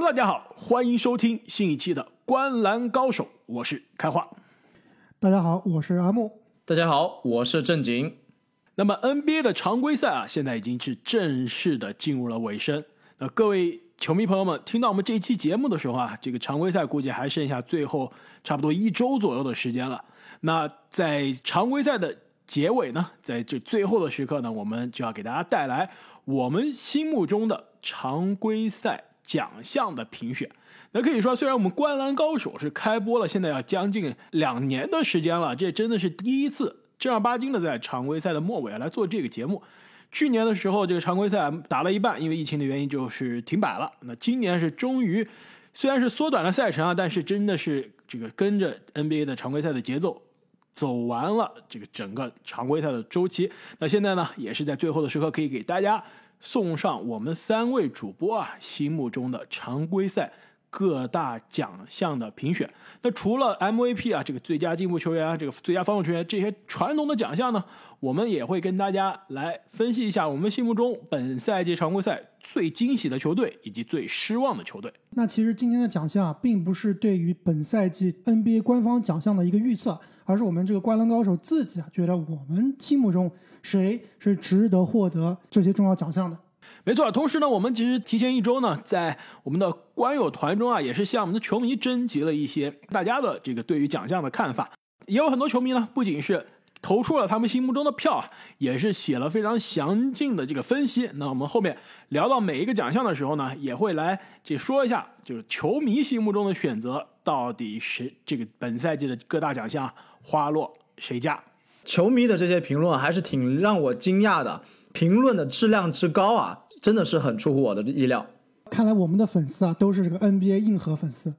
Hello，大家好，欢迎收听新一期的《观篮高手》，我是开化。大家好，我是阿木。大家好，我是正经。那么 NBA 的常规赛啊，现在已经是正式的进入了尾声。那各位球迷朋友们，听到我们这一期节目的时候啊，这个常规赛估计还剩下最后差不多一周左右的时间了。那在常规赛的结尾呢，在这最后的时刻呢，我们就要给大家带来我们心目中的常规赛。奖项的评选，那可以说，虽然我们《观篮高手》是开播了，现在要将近两年的时间了，这真的是第一次正儿八经的在常规赛的末尾来做这个节目。去年的时候，这个常规赛打了一半，因为疫情的原因就是停摆了。那今年是终于，虽然是缩短了赛程啊，但是真的是这个跟着 NBA 的常规赛的节奏走完了这个整个常规赛的周期。那现在呢，也是在最后的时刻，可以给大家。送上我们三位主播啊心目中的常规赛各大奖项的评选。那除了 MVP 啊这个最佳进步球员啊这个最佳防守球员这些传统的奖项呢，我们也会跟大家来分析一下我们心目中本赛季常规赛最惊喜的球队以及最失望的球队。那其实今天的奖项啊并不是对于本赛季 NBA 官方奖项的一个预测，而是我们这个灌篮高手自己啊觉得我们心目中。谁是值得获得这些重要奖项的？没错，同时呢，我们其实提前一周呢，在我们的观友团中啊，也是向我们的球迷征集了一些大家的这个对于奖项的看法。也有很多球迷呢，不仅是投出了他们心目中的票，也是写了非常详尽的这个分析。那我们后面聊到每一个奖项的时候呢，也会来这说一下，就是球迷心目中的选择到底是这个本赛季的各大奖项花落谁家。球迷的这些评论还是挺让我惊讶的，评论的质量之高啊，真的是很出乎我的意料。看来我们的粉丝啊，都是这个 NBA 硬核粉丝。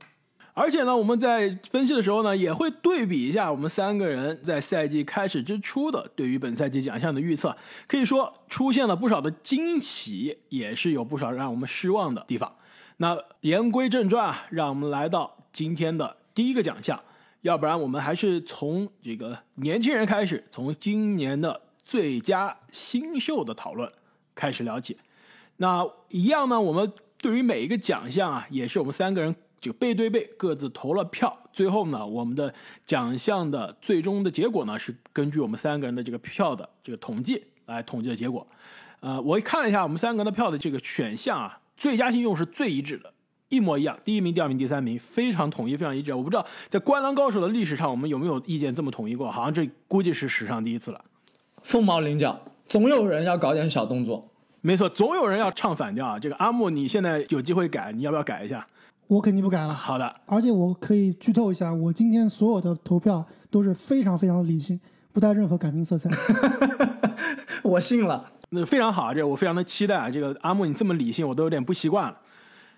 而且呢，我们在分析的时候呢，也会对比一下我们三个人在赛季开始之初的对于本赛季奖项的预测，可以说出现了不少的惊喜，也是有不少让我们失望的地方。那言归正传啊，让我们来到今天的第一个奖项。要不然我们还是从这个年轻人开始，从今年的最佳新秀的讨论开始聊起。那一样呢，我们对于每一个奖项啊，也是我们三个人就背对背各自投了票。最后呢，我们的奖项的最终的结果呢，是根据我们三个人的这个票的这个统计来统计的结果。呃，我看了一下我们三个人的票的这个选项啊，最佳信用是最一致的。一模一样，第一名、第二名、第三名非常统一，非常一致。我不知道在《灌篮高手》的历史上，我们有没有意见这么统一过？好像这估计是史上第一次了。凤毛麟角，总有人要搞点小动作。没错，总有人要唱反调啊！这个阿木，你现在有机会改，你要不要改一下？我肯定不改了。好的，而且我可以剧透一下，我今天所有的投票都是非常非常理性，不带任何感情色彩。我信了，那非常好啊！这我非常的期待啊！这个阿木，你这么理性，我都有点不习惯了。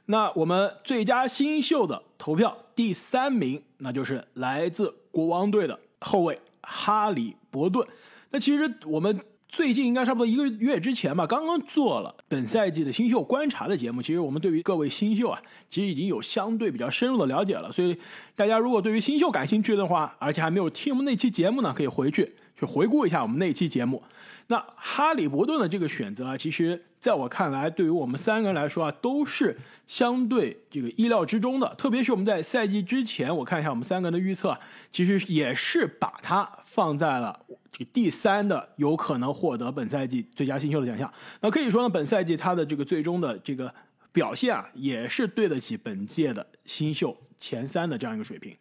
那我们最佳新秀的投票第三名，那就是来自国王队的后卫哈里伯顿。那其实我们最近应该差不多一个月之前吧，刚刚做了本赛季的新秀观察的节目。其实我们对于各位新秀啊，其实已经有相对比较深入的了解了。所以大家如果对于新秀感兴趣的话，而且还没有听我们那期节目呢，可以回去去回顾一下我们那期节目。那哈里伯顿的这个选择啊，其实。在我看来，对于我们三个人来说啊，都是相对这个意料之中的。特别是我们在赛季之前，我看一下我们三个人的预测，其实也是把它放在了这个第三的有可能获得本赛季最佳新秀的奖项。那可以说呢，本赛季他的这个最终的这个表现啊，也是对得起本届的新秀前三的这样一个水平。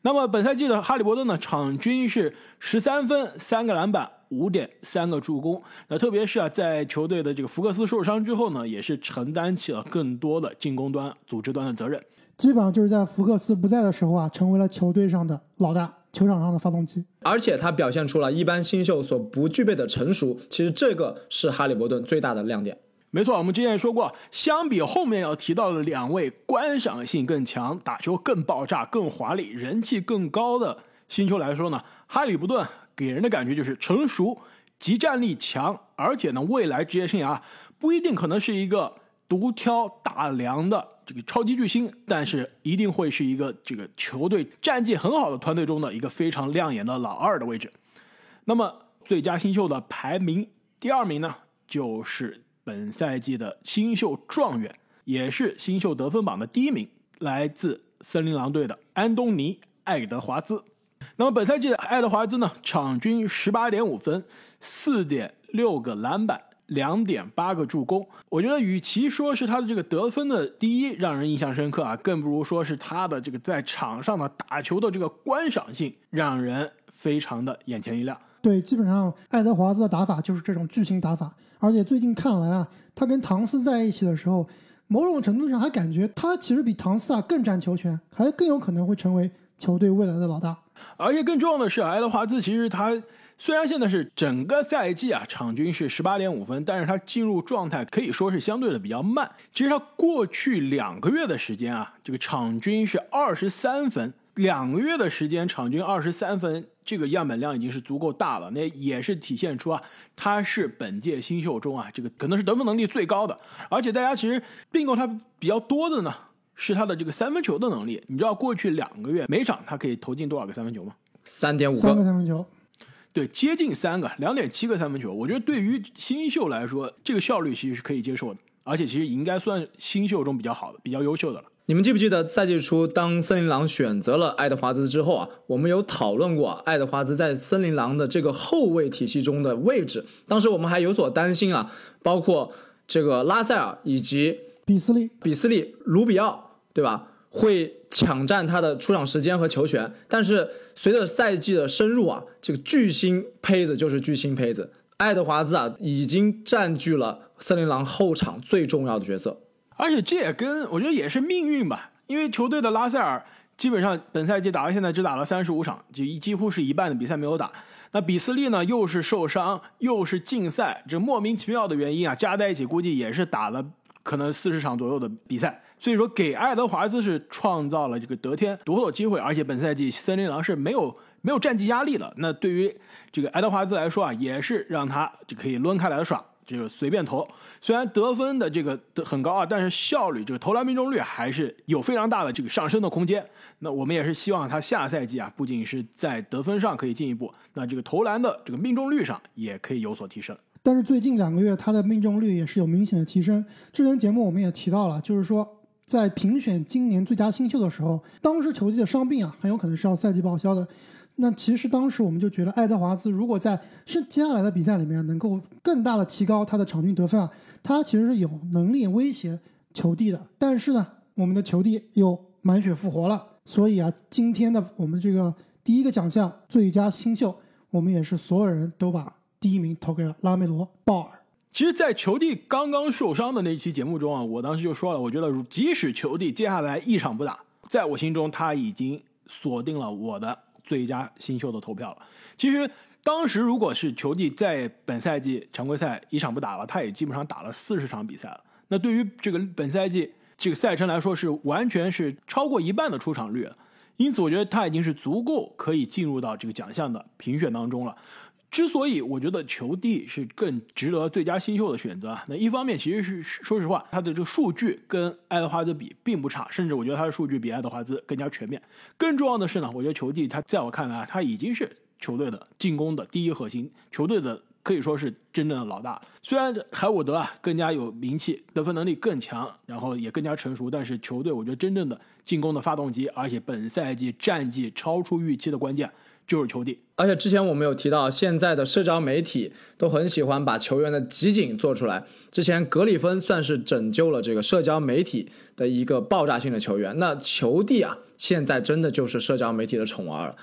那么本赛季的哈利伯顿呢，场均是十三分、三个篮板、五点三个助攻。那特别是啊，在球队的这个福克斯受伤之后呢，也是承担起了更多的进攻端、组织端的责任。基本上就是在福克斯不在的时候啊，成为了球队上的老大，球场上的发动机。而且他表现出了一般新秀所不具备的成熟。其实这个是哈利伯顿最大的亮点。没错，我们之前也说过，相比后面要提到的两位观赏性更强、打球更爆炸、更华丽、人气更高的新秀来说呢，哈利伯顿给人的感觉就是成熟、集战力强，而且呢，未来职业生涯不一定可能是一个独挑大梁的这个超级巨星，但是一定会是一个这个球队战绩很好的团队中的一个非常亮眼的老二的位置。那么最佳新秀的排名第二名呢，就是。本赛季的新秀状元也是新秀得分榜的第一名，来自森林狼队的安东尼·爱德华兹。那么本赛季的爱德华兹呢，场均十八点五分，四点六个篮板，两点八个助攻。我觉得与其说是他的这个得分的第一让人印象深刻啊，更不如说是他的这个在场上的打球的这个观赏性让人非常的眼前一亮。对，基本上爱德华兹的打法就是这种巨星打法，而且最近看来啊，他跟唐斯在一起的时候，某种程度上还感觉他其实比唐斯啊更占球权，还更有可能会成为球队未来的老大。而且更重要的是，爱德华兹其实他虽然现在是整个赛季啊场均是十八点五分，但是他进入状态可以说是相对的比较慢。其实他过去两个月的时间啊，这个场均是二十三分，两个月的时间场均二十三分，这个样本量已经是足够大了。那也是体现出啊，他是本届新秀中啊这个可能是得分能力最高的。而且大家其实并购他比较多的呢。是他的这个三分球的能力，你知道过去两个月每场他可以投进多少个三分球吗？三点五三个三分球，对，接近三个，两点七个三分球。我觉得对于新秀来说，这个效率其实是可以接受的，而且其实应该算新秀中比较好的、比较优秀的了。你们记不记得赛季初当森林狼选择了爱德华兹之后啊，我们有讨论过爱德华兹在森林狼的这个后卫体系中的位置。当时我们还有所担心啊，包括这个拉塞尔以及比斯利、比斯利、卢比奥。对吧？会抢占他的出场时间和球权，但是随着赛季的深入啊，这个巨星胚子就是巨星胚子，爱德华兹啊，已经占据了森林狼后场最重要的角色。而且这也跟我觉得也是命运吧，因为球队的拉塞尔基本上本赛季打到现在只打了三十五场，就几乎是一半的比赛没有打。那比斯利呢，又是受伤，又是禁赛，这莫名其妙的原因啊，加在一起估计也是打了可能四十场左右的比赛。所以说，给爱德华兹是创造了这个得天独厚的机会，而且本赛季森林狼是没有没有战绩压力的。那对于这个爱德华兹来说啊，也是让他就可以抡开来耍，这个随便投。虽然得分的这个很高啊，但是效率这个投篮命中率还是有非常大的这个上升的空间。那我们也是希望他下赛季啊，不仅是在得分上可以进一步，那这个投篮的这个命中率上也可以有所提升。但是最近两个月他的命中率也是有明显的提升。之前节目我们也提到了，就是说。在评选今年最佳新秀的时候，当时球季的伤病啊，很有可能是要赛季报销的。那其实当时我们就觉得，爱德华兹如果在是接下来的比赛里面能够更大的提高他的场均得分啊，他其实是有能力威胁球帝的。但是呢，我们的球帝又满血复活了，所以啊，今天的我们这个第一个奖项最佳新秀，我们也是所有人都把第一名投给了拉梅罗·鲍尔。其实，在球帝刚刚受伤的那期节目中啊，我当时就说了，我觉得即使球帝接下来一场不打，在我心中他已经锁定了我的最佳新秀的投票了。其实当时如果是球帝在本赛季常规赛一场不打了，他也基本上打了四十场比赛了。那对于这个本赛季这个赛程来说，是完全是超过一半的出场率了。因此，我觉得他已经是足够可以进入到这个奖项的评选当中了。之所以我觉得球帝是更值得最佳新秀的选择，那一方面其实是说实话，他的这个数据跟爱德华兹比并不差，甚至我觉得他的数据比爱德华兹更加全面。更重要的是呢，我觉得球帝他在我看来，他已经是球队的进攻的第一核心，球队的可以说是真正的老大。虽然海伍德啊更加有名气，得分能力更强，然后也更加成熟，但是球队我觉得真正的进攻的发动机，而且本赛季战绩超出预期的关键。就是球帝，而且之前我们有提到，现在的社交媒体都很喜欢把球员的集锦做出来。之前格里芬算是拯救了这个社交媒体的一个爆炸性的球员，那球帝啊，现在真的就是社交媒体的宠儿了。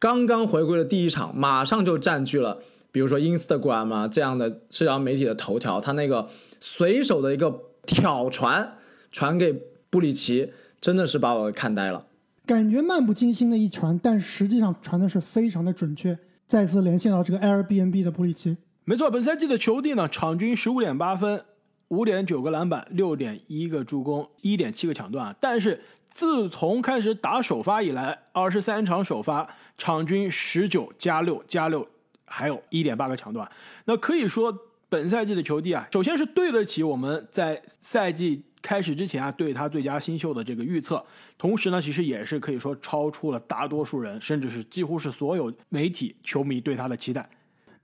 刚刚回归的第一场，马上就占据了，比如说 Instagram 啊这样的社交媒体的头条。他那个随手的一个挑传，传给布里奇，真的是把我看呆了。感觉漫不经心的一传，但实际上传的是非常的准确。再次连线到这个 Airbnb 的布里奇，没错，本赛季的球帝呢，场均十五点八分，五点九个篮板，六点一个助攻，一点七个抢断。但是自从开始打首发以来，二十三场首发，场均十九加六加六，还有一点八个抢断。那可以说，本赛季的球帝啊，首先是对得起我们在赛季。开始之前啊，对他最佳新秀的这个预测，同时呢，其实也是可以说超出了大多数人，甚至是几乎是所有媒体球迷对他的期待。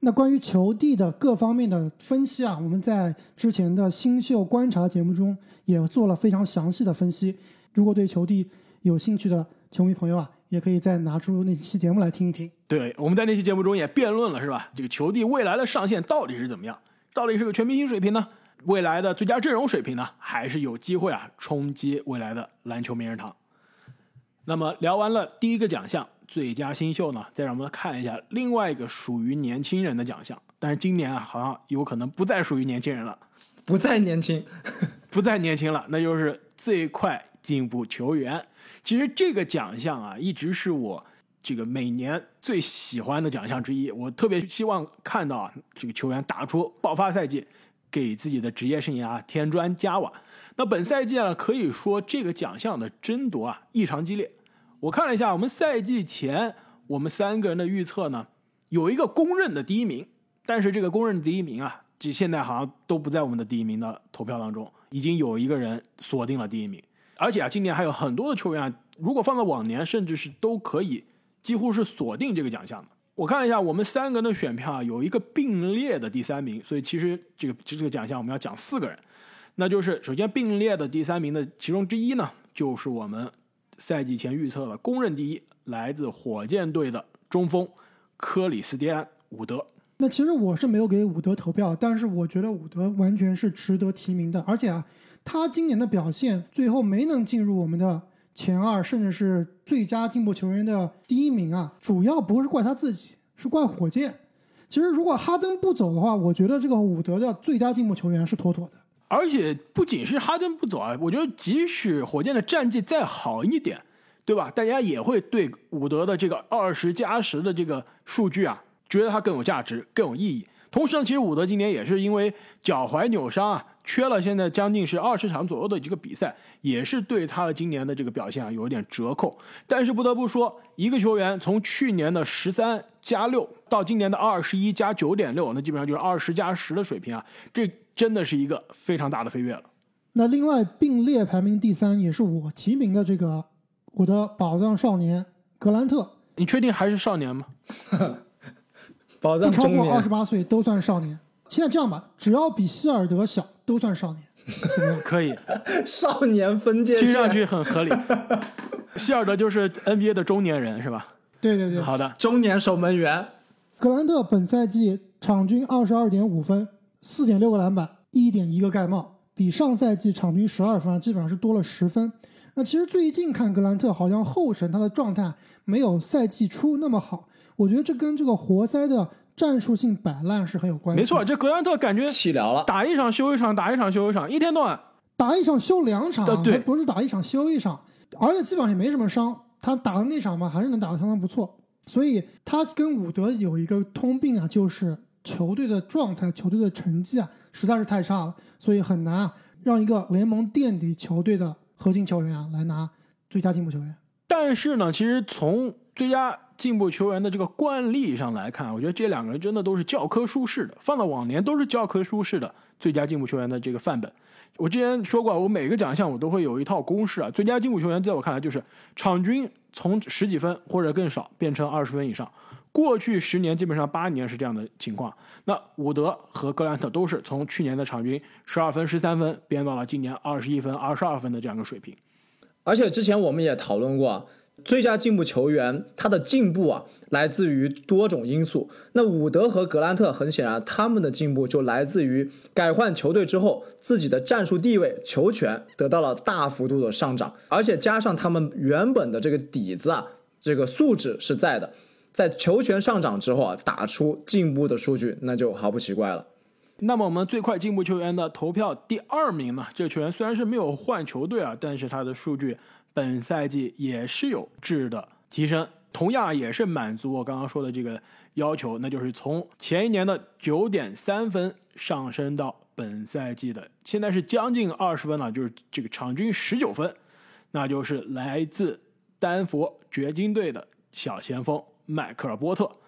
那关于球帝的各方面的分析啊，我们在之前的新秀观察节目中也做了非常详细的分析。如果对球帝有兴趣的球迷朋友啊，也可以再拿出那期节目来听一听。对，我们在那期节目中也辩论了，是吧？这个球帝未来的上限到底是怎么样？到底是个全明星水平呢？未来的最佳阵容水平呢？还是有机会啊冲击未来的篮球名人堂？那么聊完了第一个奖项最佳新秀呢，再让我们看一下另外一个属于年轻人的奖项。但是今年啊，好像有可能不再属于年轻人了，不再年轻，不再年轻了，那就是最快进步球员。其实这个奖项啊，一直是我这个每年最喜欢的奖项之一。我特别希望看到，这个球员打出爆发赛季，给自己的职业生涯添砖加瓦。那本赛季呢，可以说这个奖项的争夺啊异常激烈。我看了一下，我们赛季前我们三个人的预测呢，有一个公认的第一名，但是这个公认的第一名啊，这现在好像都不在我们的第一名的投票当中，已经有一个人锁定了第一名。而且啊，今年还有很多的球员啊，如果放在往年，甚至是都可以几乎是锁定这个奖项的。我看了一下，我们三个人的选票啊，有一个并列的第三名，所以其实这个这个奖项我们要讲四个人，那就是首先并列的第三名的其中之一呢，就是我们赛季前预测的公认第一，来自火箭队的中锋克里斯蒂安·伍德。那其实我是没有给伍德投票，但是我觉得伍德完全是值得提名的，而且啊。他今年的表现最后没能进入我们的前二，甚至是最佳进步球员的第一名啊，主要不是怪他自己，是怪火箭。其实如果哈登不走的话，我觉得这个伍德的最佳进步球员是妥妥的。而且不仅是哈登不走啊，我觉得即使火箭的战绩再好一点，对吧？大家也会对伍德的这个二十加十的这个数据啊，觉得他更有价值、更有意义。同时呢，其实伍德今年也是因为脚踝扭伤啊。缺了现在将近是二十场左右的这个比赛，也是对他的今年的这个表现啊有一点折扣。但是不得不说，一个球员从去年的十三加六到今年的二十一加九点六，那基本上就是二十加十的水平啊，这真的是一个非常大的飞跃了。那另外并列排名第三也是我提名的这个我的宝藏少年格兰特，你确定还是少年吗？宝藏超过二十八岁都算少年。现在这样吧，只要比希尔德小。都算少年，怎么样？可以，少年分界听上去很合理。希尔德就是 NBA 的中年人，是吧？对对对。好的，中年守门员。格兰特本赛季场均二十二点五分，四点六个篮板，一点一个盖帽，比上赛季场均十二分基本上是多了十分。那其实最近看格兰特好像后审他的状态没有赛季初那么好，我觉得这跟这个活塞的。战术性摆烂是很有关系。没错，这格兰特感觉气疗了，打一场休一场，打一场休一场，一天到晚打一场休两场，对，不是打一场休一场，而且基本上也没什么伤。他打的那场嘛，还是能打得相当不错。所以他跟伍德有一个通病啊，就是球队的状态、球队的成绩啊，实在是太差了，所以很难啊让一个联盟垫底球队的核心球员啊来拿最佳进步球员。但是呢，其实从最佳进步球员的这个惯例上来看，我觉得这两个人真的都是教科书式的，放到往年都是教科书式的最佳进步球员的这个范本。我之前说过，我每个奖项我都会有一套公式啊。最佳进步球员在我看来就是场均从十几分或者更少变成二十分以上。过去十年基本上八年是这样的情况。那伍德和格兰特都是从去年的场均十二分、十三分变到了今年二十一分、二十二分的这样一个水平。而且之前我们也讨论过。最佳进步球员，他的进步啊，来自于多种因素。那伍德和格兰特很显然，他们的进步就来自于改换球队之后，自己的战术地位、球权得到了大幅度的上涨，而且加上他们原本的这个底子啊，这个素质是在的，在球权上涨之后啊，打出进步的数据，那就毫不奇怪了。那么我们最快进步球员的投票第二名呢？这个球员虽然是没有换球队啊，但是他的数据。本赛季也是有质的提升，同样也是满足我刚刚说的这个要求，那就是从前一年的九点三分上升到本赛季的现在是将近二十分了，就是这个场均十九分，那就是来自丹佛掘金队的小前锋迈克尔波特。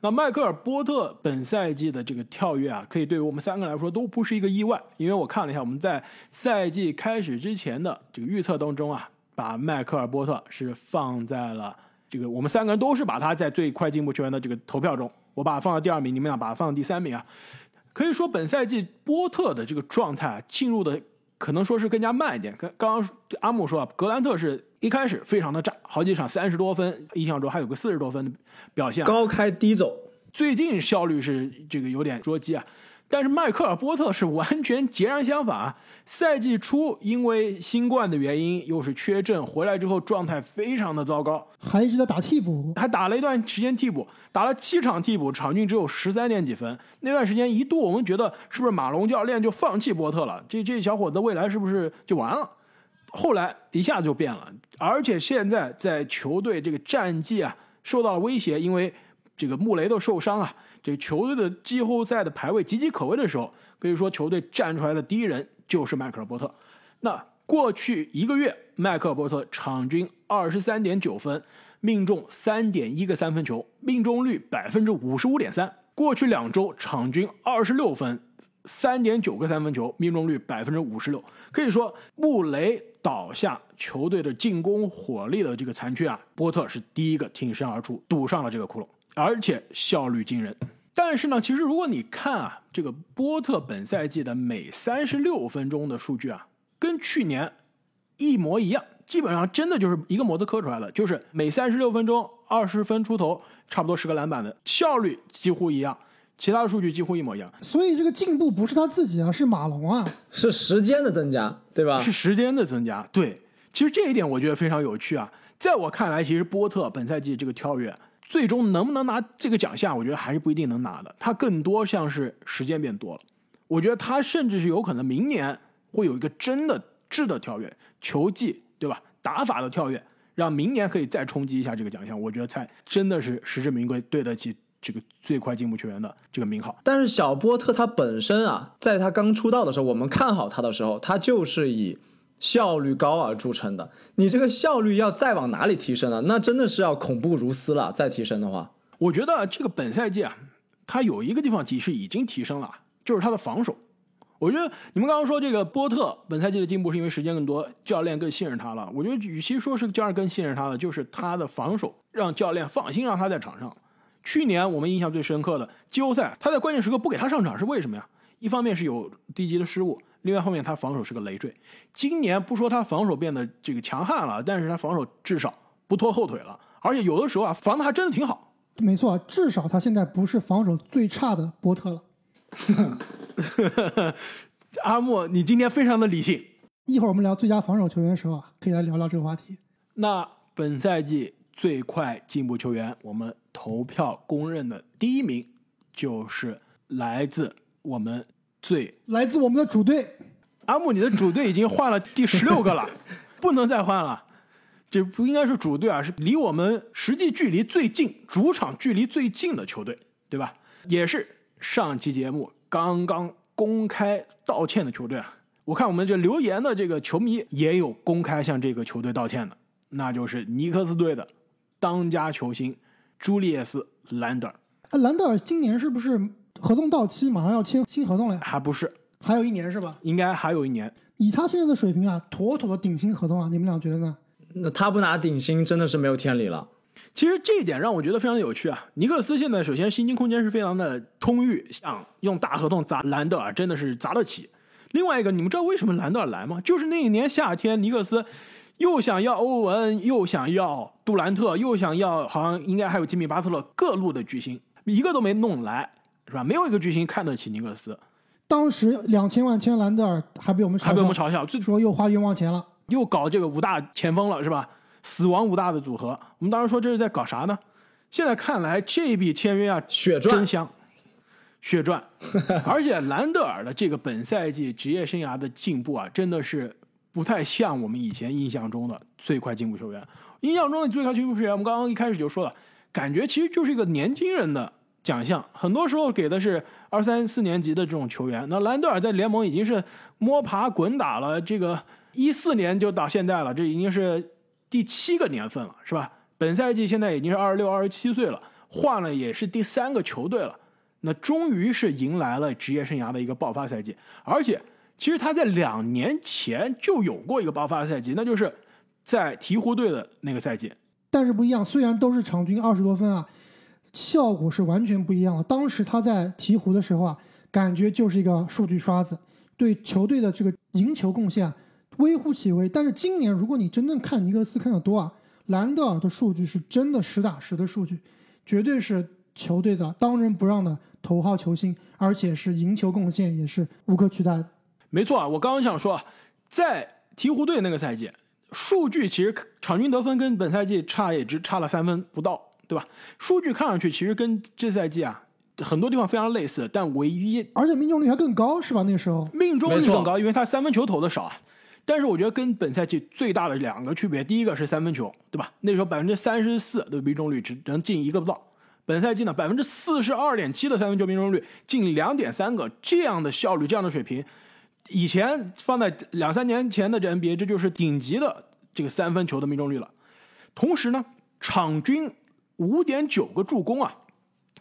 那迈克尔波特本赛季的这个跳跃啊，可以对于我们三个来说都不是一个意外，因为我看了一下我们在赛季开始之前的这个预测当中啊。把迈克尔波特是放在了这个，我们三个人都是把他在最快进步球员的这个投票中，我把它放到第二名，你们俩把它放到第三名啊。可以说本赛季波特的这个状态啊，进入的可能说是更加慢一点。刚刚刚阿木说啊，格兰特是一开始非常的炸，好几场三十多分，印象中还有个四十多分的表现啊。高开低走，最近效率是这个有点捉鸡啊，但是迈克尔波特是完全截然相反啊。赛季初因为新冠的原因，又是缺阵，回来之后状态非常的糟糕，还一直在打替补，还打了一段时间替补，打了七场替补，场均只有十三点几分。那段时间一度我们觉得是不是马龙教练就放弃波特了？这这小伙子未来是不是就完了？后来一下子就变了，而且现在在球队这个战绩啊受到了威胁，因为这个穆雷都受伤啊，这球队的季后赛的排位岌岌可危的时候，可以说球队站出来的第一人就是迈克尔波特。那过去一个月，迈克尔波特场均二十三点九分，命中三点一个三分球，命中率百分之五十五点三。过去两周，场均二十六分，三点九个三分球，命中率百分之五十六。可以说，穆雷倒下，球队的进攻火力的这个残缺啊，波特是第一个挺身而出，堵上了这个窟窿，而且效率惊人。但是呢，其实如果你看啊，这个波特本赛季的每三十六分钟的数据啊，跟去年一模一样，基本上真的就是一个模子刻出来的，就是每三十六分钟二十分出头，差不多十个篮板的效率几乎一样，其他的数据几乎一模一样，所以这个进步不是他自己啊，是马龙啊。是时间的增加，对吧？是时间的增加。对，其实这一点我觉得非常有趣啊。在我看来，其实波特本赛季这个跳跃，最终能不能拿这个奖项，我觉得还是不一定能拿的。他更多像是时间变多了，我觉得他甚至是有可能明年会有一个真的质的跳跃，球技对吧？打法的跳跃，让明年可以再冲击一下这个奖项，我觉得才真的是实至名归，对得起这个最快进步球员的这个名号。但是小波特他本身啊，在他刚出道的时候，我们看好他的时候，他就是以效率高而著称的。你这个效率要再往哪里提升呢？那真的是要恐怖如斯了。再提升的话，我觉得这个本赛季啊，他有一个地方其实已经提升了，就是他的防守。我觉得你们刚刚说这个波特本赛季的进步是因为时间更多，教练更信任他了。我觉得与其说是教练更信任他了，就是他的防守让教练放心让他在场上。去年我们印象最深刻的季后赛，他在关键时刻不给他上场是为什么呀？一方面是有低级的失误，另外后面他防守是个累赘。今年不说他防守变得这个强悍了，但是他防守至少不拖后腿了，而且有的时候啊防的还真的挺好。没错，至少他现在不是防守最差的波特了。阿莫，你今天非常的理性。一会儿我们聊最佳防守球员的时候啊，可以来聊聊这个话题。那本赛季最快进步球员，我们投票公认的第一名就是来自我们最来自我们的主队，阿木，你的主队已经换了第十六个了，不能再换了。这不应该是主队啊，是离我们实际距离最近、主场距离最近的球队，对吧？也是上期节目刚刚公开道歉的球队啊。我看我们这留言的这个球迷也有公开向这个球队道歉的，那就是尼克斯队的当家球星朱利叶斯·兰德尔，啊，兰德尔今年是不是合同到期，马上要签新合同了呀？还不是，还有一年是吧？应该还有一年。以他现在的水平啊，妥妥的顶薪合同啊，你们俩觉得呢？那他不拿顶薪真的是没有天理了。其实这一点让我觉得非常的有趣啊！尼克斯现在首先薪金空间是非常的充裕，想用大合同砸兰德尔真的是砸得起。另外一个，你们知道为什么兰德尔来吗？就是那一年夏天，尼克斯又想要欧文，又想要杜兰特，又想要好像应该还有吉米巴特勒各路的巨星，一个都没弄来，是吧？没有一个巨星看得起尼克斯，当时两千万签兰德尔，还被我们嘲笑还被我们嘲笑，最说又花冤枉钱了。又搞这个五大前锋了，是吧？死亡五大的组合，我们当时说这是在搞啥呢？现在看来这笔签约啊，血赚真香，血赚。而且兰德尔的这个本赛季职业生涯的进步啊，真的是不太像我们以前印象中的最快进步球员。印象中的最快进步球员，我们刚刚一开始就说了，感觉其实就是一个年轻人的奖项，很多时候给的是二三四年级的这种球员。那兰德尔在联盟已经是摸爬滚打了，这个一四年就到现在了，这已经是第七个年份了，是吧？本赛季现在已经是二十六、二十七岁了，换了也是第三个球队了。那终于是迎来了职业生涯的一个爆发赛季，而且其实他在两年前就有过一个爆发赛季，那就是在鹈鹕队的那个赛季。但是不一样，虽然都是场均二十多分啊，效果是完全不一样的。当时他在鹈鹕的时候啊，感觉就是一个数据刷子，对球队的这个赢球贡献微乎其微。但是今年，如果你真正看尼克斯看得多啊，兰德尔的数据是真的实打实的数据，绝对是球队的当仁不让的头号球星，而且是赢球贡献也是无可取代的。没错啊，我刚刚想说，在鹈鹕队那个赛季，数据其实场均得分跟本赛季差也只差了三分不到，对吧？数据看上去其实跟这赛季啊很多地方非常类似，但唯一而且命中率还更高，是吧？那时候命中率更高，因为他三分球投的少啊。但是我觉得跟本赛季最大的两个区别，第一个是三分球，对吧？那时候百分之三十四的命中率只能进一个不到，本赛季呢百分之四十二点七的三分球命中率，进两点三个，这样的效率，这样的水平，以前放在两三年前的这 NBA，这就是顶级的这个三分球的命中率了。同时呢，场均五点九个助攻啊，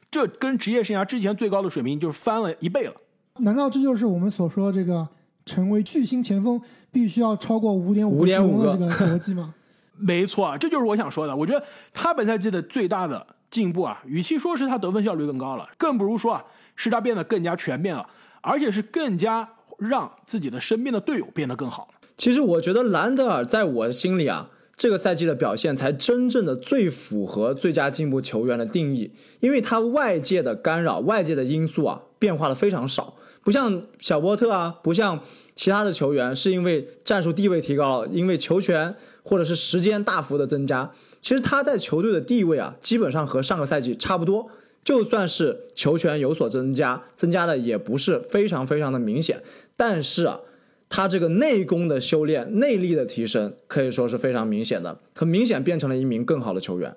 这跟职业生涯之前最高的水平就是翻了一倍了。难道这就是我们所说这个成为巨星前锋必须要超过五点五5.5的这个逻辑吗？没错，这就是我想说的。我觉得他本赛季的最大的进步啊，与其说是他得分效率更高了，更不如说啊是他变得更加全面了，而且是更加让自己的身边的队友变得更好了。其实我觉得兰德尔在我心里啊，这个赛季的表现才真正的最符合最佳进步球员的定义，因为他外界的干扰、外界的因素啊变化的非常少，不像小波特啊，不像其他的球员是因为战术地位提高了，因为球权或者是时间大幅的增加。其实他在球队的地位啊，基本上和上个赛季差不多。就算是球权有所增加，增加的也不是非常非常的明显，但是啊，他这个内功的修炼、内力的提升，可以说是非常明显的，很明显变成了一名更好的球员。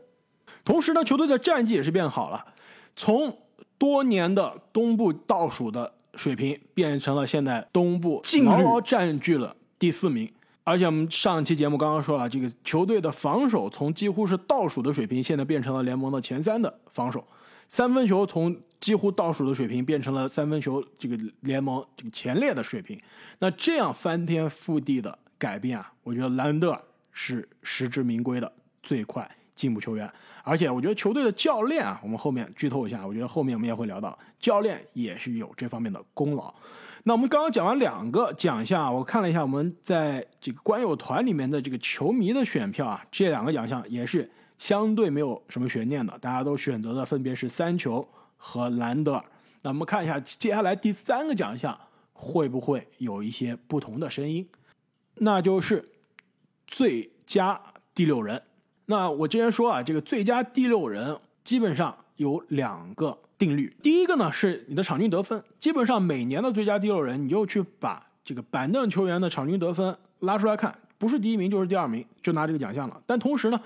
同时呢，球队的战绩也是变好了，从多年的东部倒数的水平变成了现在东部牢牢占据了第四名。而且我们上一期节目刚刚说了，这个球队的防守从几乎是倒数的水平，现在变成了联盟的前三的防守。三分球从几乎倒数的水平变成了三分球这个联盟这个前列的水平。那这样翻天覆地的改变啊，我觉得兰德尔是实至名归的最快进步球员。而且我觉得球队的教练啊，我们后面剧透一下，我觉得后面我们也会聊到，教练也是有这方面的功劳。那我们刚刚讲完两个奖项啊，我看了一下我们在这个观友团里面的这个球迷的选票啊，这两个奖项也是相对没有什么悬念的，大家都选择的分别是三球和兰德尔。那我们看一下接下来第三个奖项会不会有一些不同的声音，那就是最佳第六人。那我之前说啊，这个最佳第六人基本上有两个定律。第一个呢是你的场均得分，基本上每年的最佳第六人，你就去把这个板凳球员的场均得分拉出来看，不是第一名就是第二名，就拿这个奖项了。但同时呢，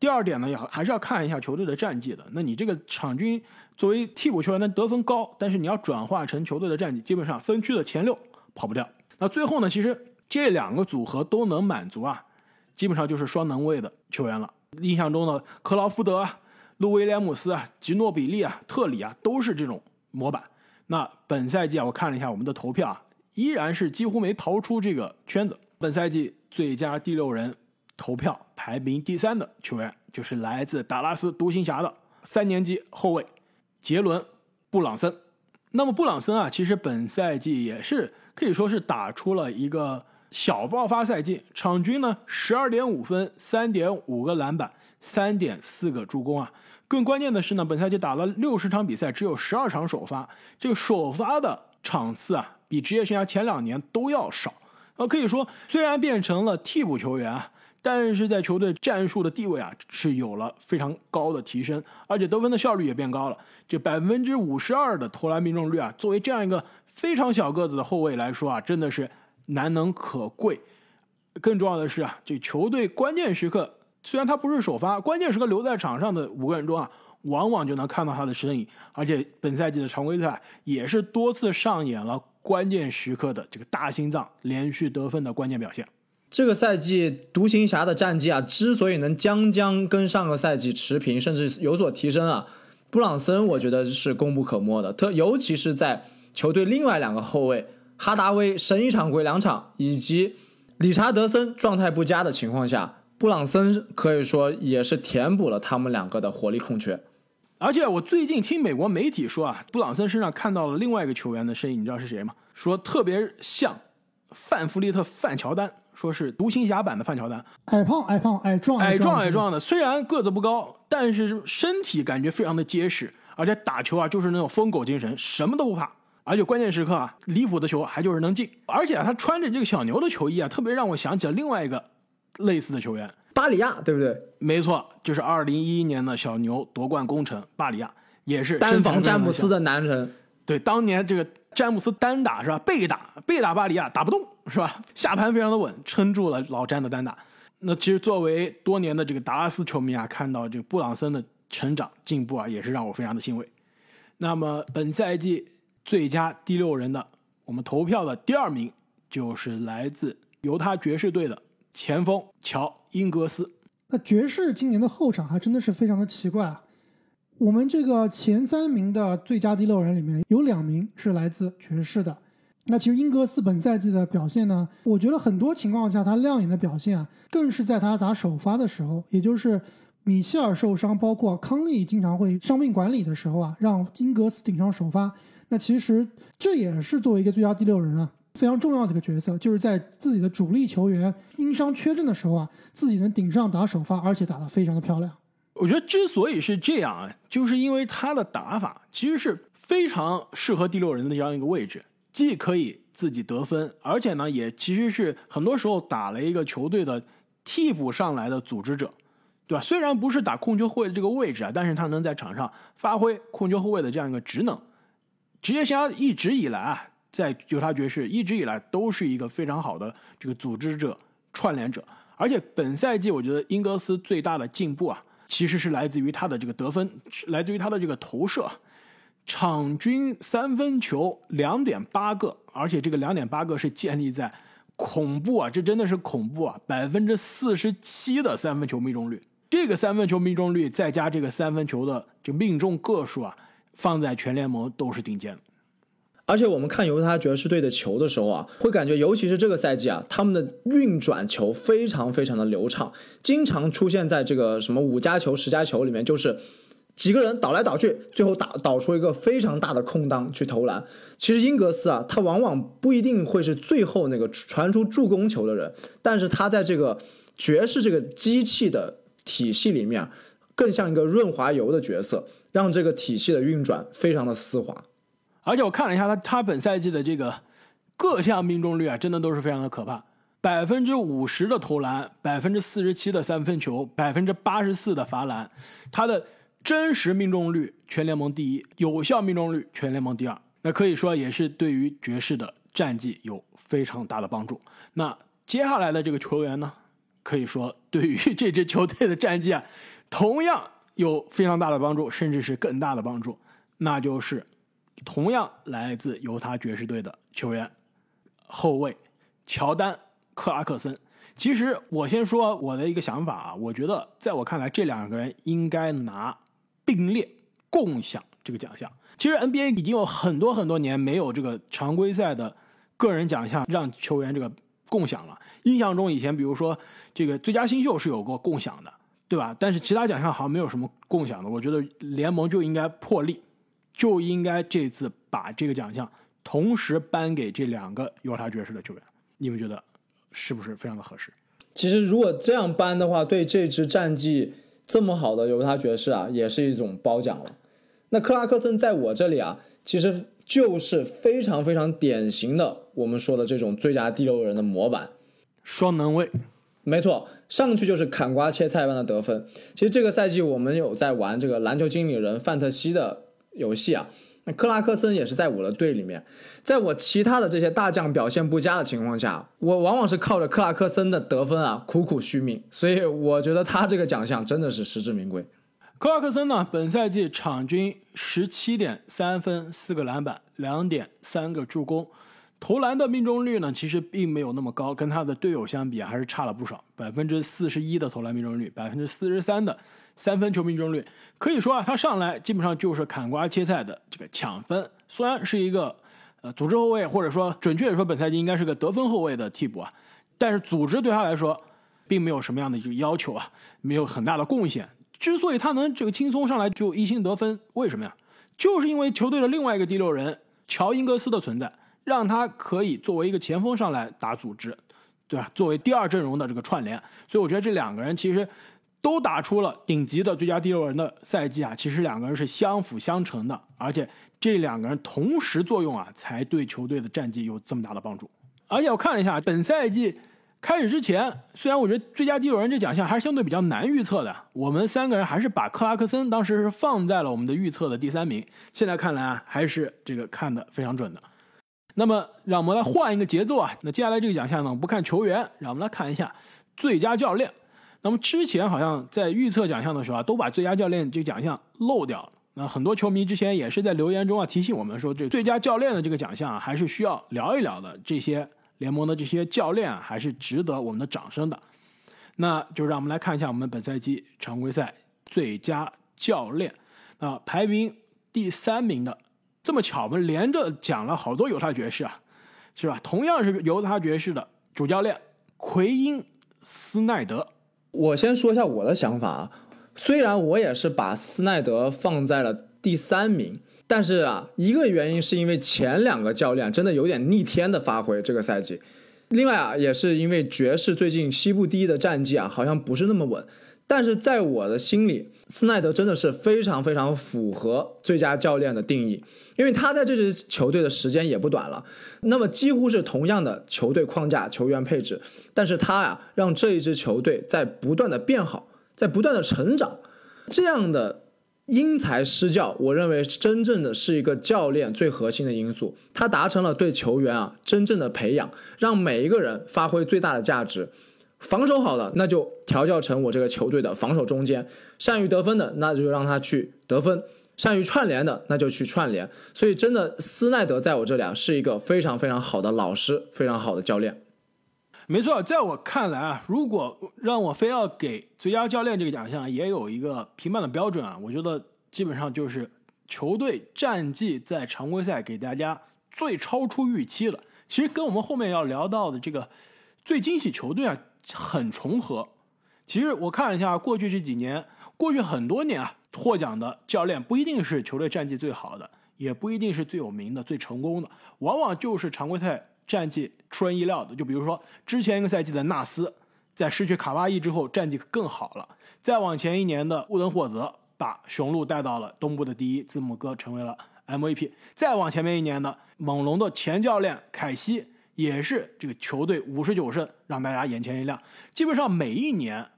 第二点呢，要还是要看一下球队的战绩的。那你这个场均作为替补球员的得分高，但是你要转化成球队的战绩，基本上分区的前六跑不掉。那最后呢，其实这两个组合都能满足啊，基本上就是双能位的球员了。印象中的克劳福德啊、路威廉姆斯啊、吉诺比利啊、特里啊，都是这种模板。那本赛季啊，我看了一下我们的投票啊，依然是几乎没逃出这个圈子。本赛季最佳第六人投票排名第三的球员，就是来自达拉斯独行侠的三年级后卫杰伦·布朗森。那么布朗森啊，其实本赛季也是可以说是打出了一个小爆发赛季，场均呢十二点五分、三点五个篮板、三点四个助攻啊。更关键的是呢，本赛季打了六十场比赛，只有十二场首发，这个首发的场次啊，比职业生涯前两年都要少。呃，可以说虽然变成了替补球员啊，但是在球队战术的地位啊是有了非常高的提升，而且得分的效率也变高了。这百分之五十二的投篮命中率啊，作为这样一个非常小个子的后卫来说啊，真的是难能可贵。更重要的是啊，这球队关键时刻虽然他不是首发，关键时刻留在场上的五个人中啊，往往就能看到他的身影。而且本赛季的常规赛也是多次上演了关键时刻的这个大心脏连续得分的关键表现。这个赛季独行侠的战绩啊，之所以能将将跟上个赛季持平，甚至有所提升啊，布朗森我觉得是功不可没的。特尤其是在球队另外两个后卫哈达威神一场鬼两场，以及理查德森状态不佳的情况下，布朗森可以说也是填补了他们两个的火力空缺。而且我最近听美国媒体说啊，布朗森身上看到了另外一个球员的身影，你知道是谁吗？说特别像范弗利特、范乔丹，说是独行侠版的范乔丹，矮胖矮胖矮壮矮壮矮壮的，虽然个子不高，但是身体感觉非常的结实，而且打球啊就是那种疯狗精神，什么都不怕。而且关键时刻啊，离谱的球还就是能进。而且啊，他穿着这个小牛的球衣啊，特别让我想起了另外一个类似的球员，巴里亚，对不对？没错，就是二零一一年的小牛夺冠功臣巴里亚，也是单防詹姆斯的男人。对，当年这个詹姆斯单打是吧？背打背打巴里啊打不动是吧？下盘非常的稳，撑住了老詹的单打。那其实作为多年的这个达拉斯球迷啊，看到这个布朗森的成长进步啊，也是让我非常的欣慰。那么本赛季。最佳第六人的，我们投票的第二名就是来自犹他爵士队的前锋乔英格斯。那爵士今年的后场还真的是非常的奇怪啊！我们这个前三名的最佳第六人里面有两名是来自爵士的。那其实英格斯本赛季的表现呢，我觉得很多情况下他亮眼的表现啊，更是在他打首发的时候，也就是米切尔受伤，包括康利经常会伤病管理的时候啊，让英格斯顶上首发。那其实这也是作为一个最佳第六人啊，非常重要的一个角色，就是在自己的主力球员因伤缺阵的时候啊，自己能顶上打首发，而且打得非常的漂亮。我觉得之所以是这样啊，就是因为他的打法其实是非常适合第六人的这样一个位置，既可以自己得分，而且呢，也其实是很多时候打了一个球队的替补上来的组织者，对吧？虽然不是打控球后卫的这个位置啊，但是他能在场上发挥控球后卫的这样一个职能。职业生涯一直以来啊，在犹他爵士一直以来都是一个非常好的这个组织者、串联者。而且本赛季我觉得英格斯最大的进步啊，其实是来自于他的这个得分，来自于他的这个投射，场均三分球两点八个，而且这个两点八个是建立在恐怖啊，这真的是恐怖啊，百分之四十七的三分球命中率。这个三分球命中率再加这个三分球的这命中个数啊。放在全联盟都是顶尖的，而且我们看犹他爵士队的球的时候啊，会感觉尤其是这个赛季啊，他们的运转球非常非常的流畅，经常出现在这个什么五加球、十加球里面，就是几个人倒来倒去，最后打倒出一个非常大的空当去投篮。其实英格斯啊，他往往不一定会是最后那个传出助攻球的人，但是他在这个爵士这个机器的体系里面，更像一个润滑油的角色。让这个体系的运转非常的丝滑，而且我看了一下他他本赛季的这个各项命中率啊，真的都是非常的可怕，百分之五十的投篮，百分之四十七的三分球，百分之八十四的罚篮，他的真实命中率全联盟第一，有效命中率全联盟第二，那可以说也是对于爵士的战绩有非常大的帮助。那接下来的这个球员呢，可以说对于这支球队的战绩啊，同样。有非常大的帮助，甚至是更大的帮助，那就是同样来自犹他爵士队的球员后卫乔丹克拉克森。其实我先说我的一个想法啊，我觉得在我看来，这两个人应该拿并列共享这个奖项。其实 NBA 已经有很多很多年没有这个常规赛的个人奖项让球员这个共享了。印象中以前，比如说这个最佳新秀是有过共享的。对吧？但是其他奖项好像没有什么共享的。我觉得联盟就应该破例，就应该这次把这个奖项同时颁给这两个犹他爵士的球员。你们觉得是不是非常的合适？其实如果这样颁的话，对这支战绩这么好的犹他爵士啊，也是一种褒奖了。那克拉克森在我这里啊，其实就是非常非常典型的我们说的这种最佳第六人的模板，双能卫。没错，上去就是砍瓜切菜般的得分。其实这个赛季我们有在玩这个篮球经理人范特西的游戏啊，那克拉克森也是在我的队里面。在我其他的这些大将表现不佳的情况下，我往往是靠着克拉克森的得分啊苦苦续命。所以我觉得他这个奖项真的是实至名归。克拉克森呢，本赛季场均十七点三分、四个篮板、两点三个助攻。投篮的命中率呢，其实并没有那么高，跟他的队友相比还是差了不少。百分之四十一的投篮命中率，百分之四十三的三分球命中率，可以说啊，他上来基本上就是砍瓜切菜的这个抢分。虽然是一个呃组织后卫，或者说准确说，本赛季应该是个得分后卫的替补啊，但是组织对他来说并没有什么样的一个要求啊，没有很大的贡献，之所以他能这个轻松上来就一星得分，为什么呀？就是因为球队的另外一个第六人乔英格斯的存在，让他可以作为一个前锋上来打组织，对吧？作为第二阵容的这个串联，所以我觉得这两个人其实都打出了顶级的最佳第六人的赛季啊。其实两个人是相辅相成的，而且这两个人同时作用啊，才对球队的战绩有这么大的帮助。而且我看了一下本赛季。开始之前，虽然我觉得最佳第六人这奖项还是相对比较难预测的，我们三个人还是把克拉克森当时是放在了我们的预测的第三名。现在看来啊，还是这个看的非常准的。那么，让我们来换一个节奏啊。那接下来这个奖项呢，不看球员，让我们来看一下最佳教练。那么之前好像在预测奖项的时候啊，都把最佳教练这个奖项漏掉了。那很多球迷之前也是在留言中啊提醒我们说，这最佳教练的这个奖项啊，还是需要聊一聊的。这些。联盟的这些教练啊，还是值得我们的掌声的。那就让我们来看一下我们本赛季常规赛最佳教练啊，排名第三名的。这么巧，我们连着讲了好多犹他爵士啊，是吧？同样是犹他爵士的主教练奎因斯奈德。我先说一下我的想法啊，虽然我也是把斯奈德放在了第三名。但是啊，一个原因是因为前两个教练真的有点逆天的发挥这个赛季，另外啊，也是因为爵士最近西部第一的战绩啊，好像不是那么稳。但是在我的心里，斯奈德真的是非常非常符合最佳教练的定义，因为他在这支球队的时间也不短了，那么几乎是同样的球队框架、球员配置，但是他呀，让这一支球队在不断的变好，在不断的成长，这样的。因材施教，我认为真正的是一个教练最核心的因素。他达成了对球员啊真正的培养，让每一个人发挥最大的价值。防守好了，那就调教成我这个球队的防守中间；善于得分的，那就让他去得分；善于串联的，那就去串联。所以，真的斯奈德在我这里啊是一个非常非常好的老师，非常好的教练。没错，在我看来啊，如果让我非要给最佳教练这个奖项，也有一个评判的标准啊。我觉得基本上就是球队战绩在常规赛给大家最超出预期了。其实跟我们后面要聊到的这个最惊喜球队啊很重合。其实我看了一下过去这几年，过去很多年啊，获奖的教练不一定是球队战绩最好的，也不一定是最有名的、最成功的，往往就是常规赛。战绩出人意料的，就比如说之前一个赛季的纳斯，在失去卡哇伊之后，战绩更好了。再往前一年的乌登霍泽，把雄鹿带到了东部的第一，字母哥成为了 MVP。再往前面一年的猛龙的前教练凯西，也是这个球队五十九胜，让大家眼前一亮。基本上每一年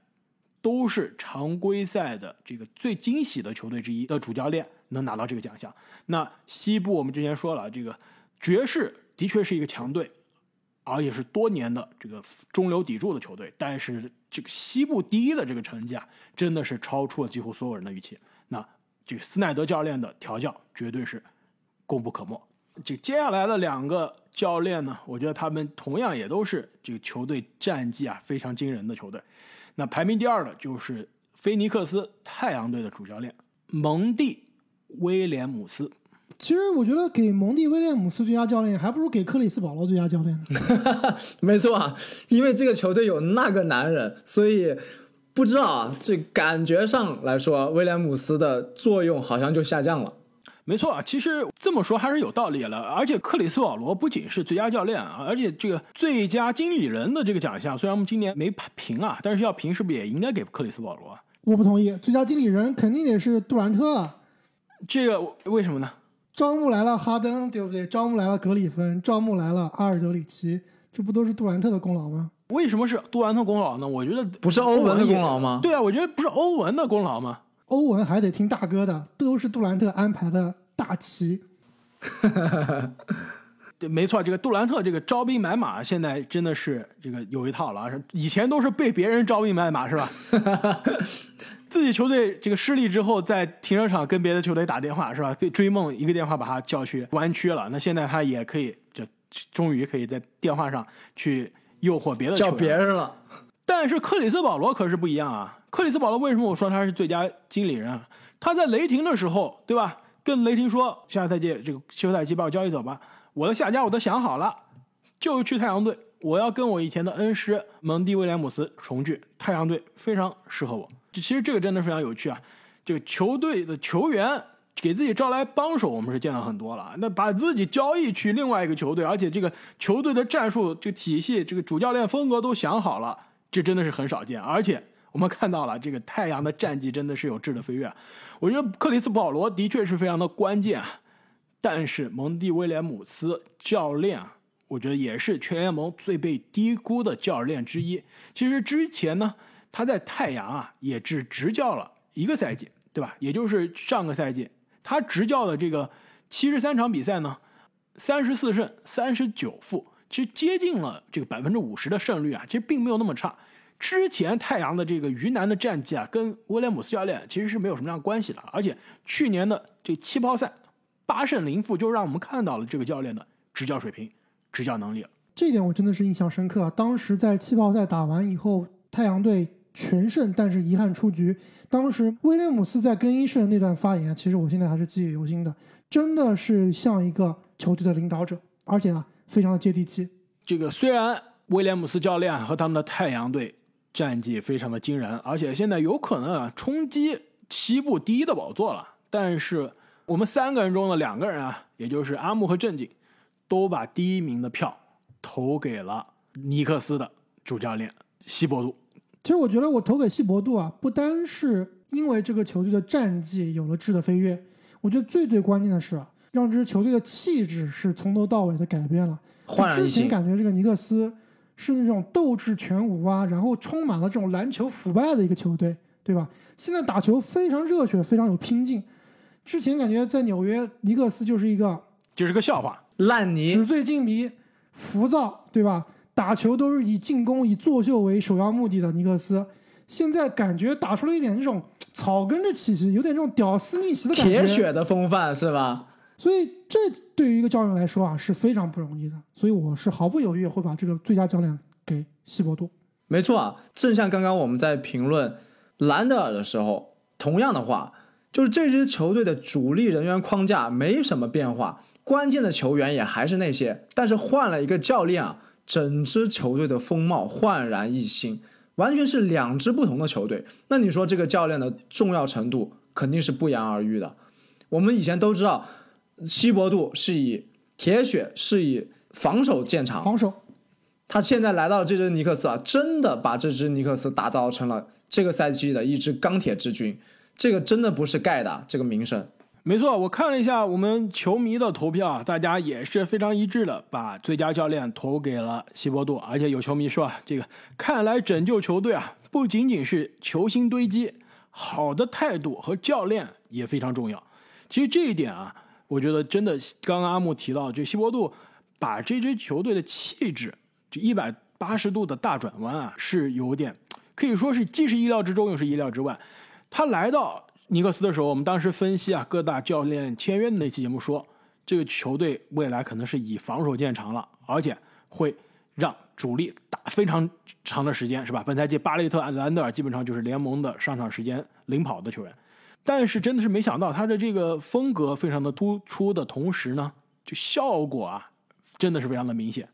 都是常规赛的这个最惊喜的球队之一的主教练能拿到这个奖项。那西部我们之前说了，这个爵士。的确是一个强队，而且是多年的这个中流砥柱的球队。但是这个西部第一的这个成绩啊，真的是超出了几乎所有人的预期。那这个斯奈德教练的调教绝对是功不可没。这接下来的两个教练呢，我觉得他们同样也都是这个球队战绩啊非常惊人的球队。那排名第二的就是菲尼克斯太阳队的主教练蒙蒂威廉姆斯。其实我觉得给蒙蒂威廉姆斯最佳教练，还不如给克里斯保罗最佳教练呢。没错啊，因为这个球队有那个男人，所以不知道啊，这感觉上来说，威廉姆斯的作用好像就下降了。没错啊，其实这么说还是有道理了。而且克里斯保罗不仅是最佳教练啊，而且这个最佳经理人的这个奖项，虽然我们今年没评啊，但是要评是不是也应该给克里斯保罗？我不同意，最佳经理人肯定得是杜兰特。这个为什么呢？招募来了哈登，对不对？招募来了格里芬，招募来了阿尔德里奇，这不都是杜兰特的功劳吗？为什么是杜兰特功劳呢？我觉得不是欧文的功劳吗？对啊，我觉得不是欧文的功劳吗？欧文还得听大哥的，都是杜兰特安排的大旗。对，没错，这个杜兰特这个招兵买马，现在真的是这个有一套了啊。以前都是被别人招兵买马，是吧？自己球队这个失利之后，在停车场跟别的球队打电话，是吧？被追梦一个电话把他叫去湾区了。那现在他也可以，这终于可以在电话上去诱惑别的叫别人了。但是克里斯保罗可是不一样啊！克里斯保罗为什么我说他是最佳经理人啊？他在雷霆的时候，对吧？跟雷霆说，下赛季这个休赛期把我交易走吧。我的下家我都想好了，就去太阳队。我要跟我以前的恩师蒙蒂威廉姆斯重聚，太阳队非常适合我。这其实这个真的非常有趣啊。这个球队的球员给自己招来帮手，我们是见到很多了。那把自己交易去另外一个球队，而且这个球队的战术、这个体系、这个主教练风格都想好了，这真的是很少见。而且我们看到了，这个太阳的战绩真的是有质的飞跃。我觉得克里斯保罗的确是非常的关键啊，但是蒙蒂威廉姆斯教练啊，我觉得也是全联盟最被低估的教练之一。其实之前呢，他在太阳啊也只执教了一个赛季，对吧？也就是上个赛季，他执教的这个七十三场比赛呢，三十四胜三十九负，其实接近了这个百分之五十的胜率啊，其实并没有那么差。之前太阳的这个云南的战绩啊，跟威廉姆斯教练其实是没有什么样关系的。而且去年的这气泡赛八胜零负，就让我们看到了这个教练的执教水平、执教能力了。这点我真的是印象深刻啊！当时在气泡赛打完以后，太阳队全胜，但是遗憾出局。当时威廉姆斯在更衣室的那段发言，其实我现在还是记忆犹新的，真的是像一个球队的领导者，而且啊，非常的接地气。这个虽然威廉姆斯教练和他们的太阳队战绩非常的惊人，而且现在有可能啊冲击西部第一的宝座了，但是我们三个人中的两个人啊，也就是阿木和正经，都把第一名的票投给了尼克斯的主教练希伯杜。其实我觉得我投给希伯杜啊，不单是因为这个球队的战绩有了质的飞跃，我觉得最最关键的是啊，让这支球队的气质是从头到尾的改变了。之前。感觉这个尼克斯是那种斗志全无啊，然后充满了这种篮球腐败的一个球队，对吧？现在打球非常热血，非常有拼劲。之前感觉在纽约，尼克斯就是一个就是个笑话。烂泥纸醉金迷、浮躁，对吧？打球都是以进攻、以作秀为首要目的的尼克斯，现在感觉打出了一点这种草根的气息，有点这种屌丝逆袭的感觉。铁血的风范是吧？所以这对于一个教练来说啊是非常不容易的。所以我是毫不犹豫会把这个最佳教练给希伯杜。没错啊，正像刚刚我们在评论兰德尔的时候，同样的话，就是这支球队的主力人员框架没什么变化，关键的球员也还是那些，但是换了一个教练啊，整支球队的风貌焕然一新，完全是两支不同的球队。那你说这个教练的重要程度肯定是不言而喻的。我们以前都知道，希伯杜是以铁血，是以防守见长，防守，他现在来到这支尼克斯啊，真的把这支尼克斯打造成了这个赛季的一支钢铁之军，这个真的不是盖的，这个名声。没错，我看了一下我们球迷的投票啊，大家也是非常一致的，把最佳教练投给了希伯杜。而且有球迷说啊，这个看来拯救球队啊，不仅仅是球星堆积，好的态度和教练也非常重要。其实这一点啊，我觉得真的，刚刚阿木提到，就希伯杜把这支球队的气质，这一百八十度的大转弯啊，是有点可以说是既是意料之中，又是意料之外。他来到尼克斯的时候，我们当时分析啊，各大教练签约的那期节目说，这个球队未来可能是以防守见长了，而且会让主力打非常长的时间，是吧？本赛季巴雷特、兰德尔基本上就是联盟的上场时间领跑的球员，但是真的是没想到他的这个风格非常的突出的同时呢，就效果啊，真的是非常的明显，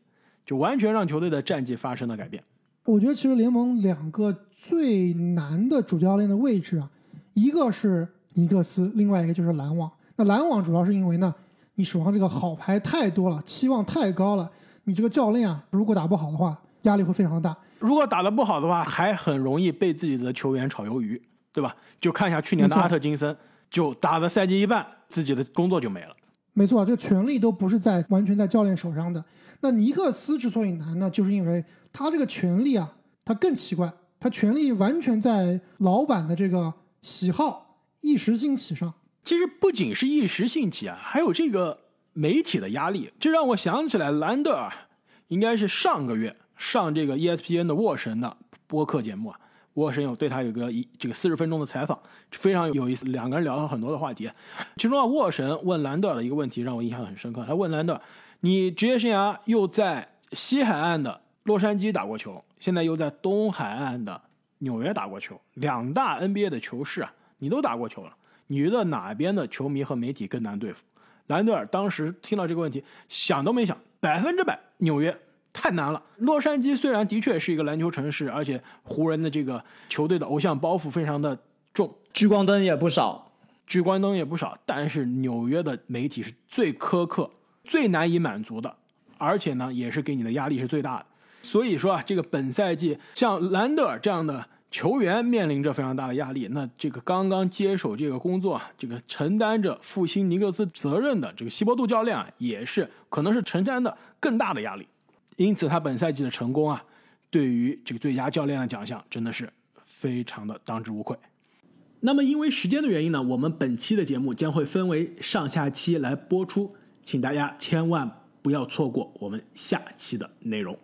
就完全让球队的战绩发生了改变。我觉得其实联盟两个最难的主教练的位置啊，一个是尼克斯，另外一个就是篮网。那篮网主要是因为呢，你手上这个好牌太多了，期望太高了，你这个教练啊，如果打不好的话，压力会非常的大。如果打得不好的话，还很容易被自己的球员炒鱿鱼，对吧？就看一下去年的阿特金森，就打的赛季一半，自己的工作就没了。没错，这个权力都不是在完全在教练手上的。那尼克斯之所以难呢，就是因为他这个权力啊，他更奇怪，他权力完全在老板的这个喜好、一时兴起上。其实不仅是一时兴起啊，还有这个媒体的压力，这让我想起来兰德尔应该是上个月上这个 E ESPN 的沃神的播客节目啊，沃神有对他有个一这个四十分钟的采访，非常有意思，两个人聊了很多的话题，其中啊沃神问兰德尔的一个问题让我印象很深刻，他问兰德尔，你职业生涯又在西海岸的洛杉矶打过球，现在又在东海岸的纽约打过球，两大 NBA 的球市啊，你都打过球了。你觉得哪边的球迷和媒体更难对付？兰德尔当时听到这个问题，想都没想，百分之百纽约，太难了。洛杉矶虽然的确是一个篮球城市，而且湖人的这个球队的偶像包袱非常的重，聚光灯也不少，聚光灯也不少，但是纽约的媒体是最苛刻、最难以满足的，而且呢，也是给你的压力是最大的。所以说啊，这个本赛季像兰德尔这样的球员面临着非常大的压力。那这个刚刚接手这个工作，这个承担着复兴尼克斯责任的这个希伯杜教练啊，也是可能是承担的更大的压力。因此，他本赛季的成功啊，对于这个最佳教练的奖项真的是非常的当之无愧。那么，因为时间的原因呢，我们本期的节目将会分为上下期来播出，请大家千万不要错过我们下期的内容。